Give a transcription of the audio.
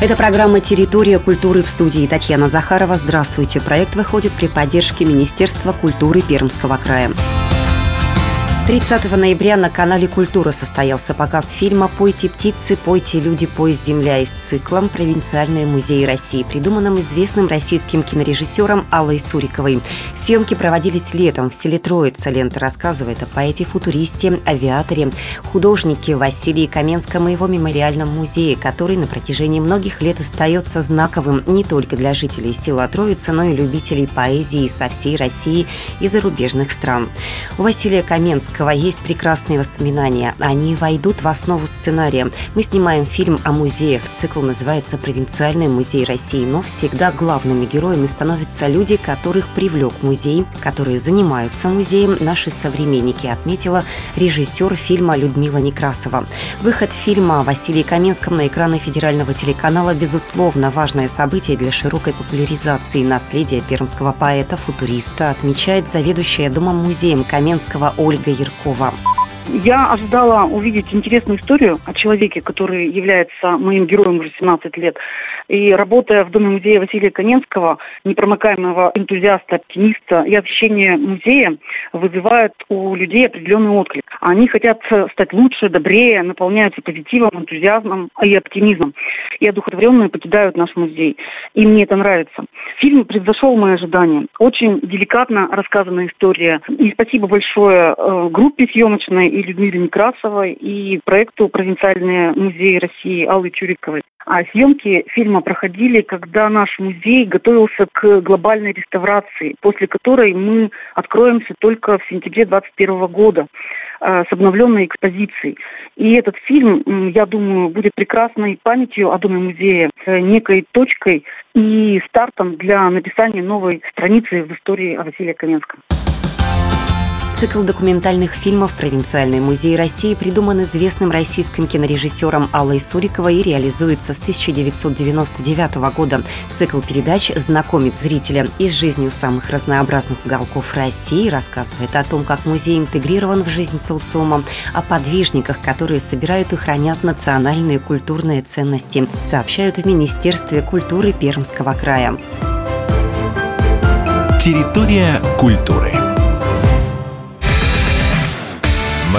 Это программа «Территория культуры» в студии Татьяна Захарова. Здравствуйте. Проект выходит при поддержке Министерства культуры Пермского края. 30 ноября на канале «Культура» состоялся показ фильма «Пойте птицы, пойте люди, пой земля» из цикла «Провинциальные музеи России», придуманным известным российским кинорежиссером Аллой Суриковой. Съемки проводились летом в селе Троица. Лента рассказывает о поэте-футуристе, авиаторе, художнике Василии Каменском и его мемориальном музее, который на протяжении многих лет остается знаковым не только для жителей села Троица, но и любителей поэзии со всей России и зарубежных стран. У Василия Каменского Тарковского есть прекрасные воспоминания. Они войдут в основу сценария. Мы снимаем фильм о музеях. Цикл называется «Провинциальный музей России». Но всегда главными героями становятся люди, которых привлек музей, которые занимаются музеем. Наши современники, отметила режиссер фильма Людмила Некрасова. Выход фильма о Василии Каменском на экраны федерального телеканала безусловно важное событие для широкой популяризации наследия пермского поэта-футуриста, отмечает заведующая Домом-музеем Каменского Ольга Яркова. Я ожидала увидеть интересную историю о человеке, который является моим героем уже 17 лет. И работая в Доме музея Василия Каменского, непромыкаемого энтузиаста, оптимиста, и освещение музея вызывает у людей определенный отклик. Они хотят стать лучше, добрее, наполняются позитивом, энтузиазмом и оптимизмом. И одухотворенные покидают наш музей. И мне это нравится. Фильм превзошел мои ожидания. Очень деликатно рассказанная история. И спасибо большое э, группе съемочной и Людмиле Некрасовой, и проекту «Провинциальные музеи России» Аллы Чуриковой. А съемки фильма проходили, когда наш музей готовился к глобальной реставрации, после которой мы откроемся только в сентябре 2021 года с обновленной экспозицией. И этот фильм, я думаю, будет прекрасной памятью о Доме музея, э, некой точкой и стартом для написания новой страницы в истории о Василии Каменском. Цикл документальных фильмов «Провинциальный музей России» придуман известным российским кинорежиссером Аллой Суриковой и реализуется с 1999 года. Цикл передач знакомит зрителя и с жизнью самых разнообразных уголков России, рассказывает о том, как музей интегрирован в жизнь социума, о подвижниках, которые собирают и хранят национальные культурные ценности, сообщают в Министерстве культуры Пермского края. Территория культуры.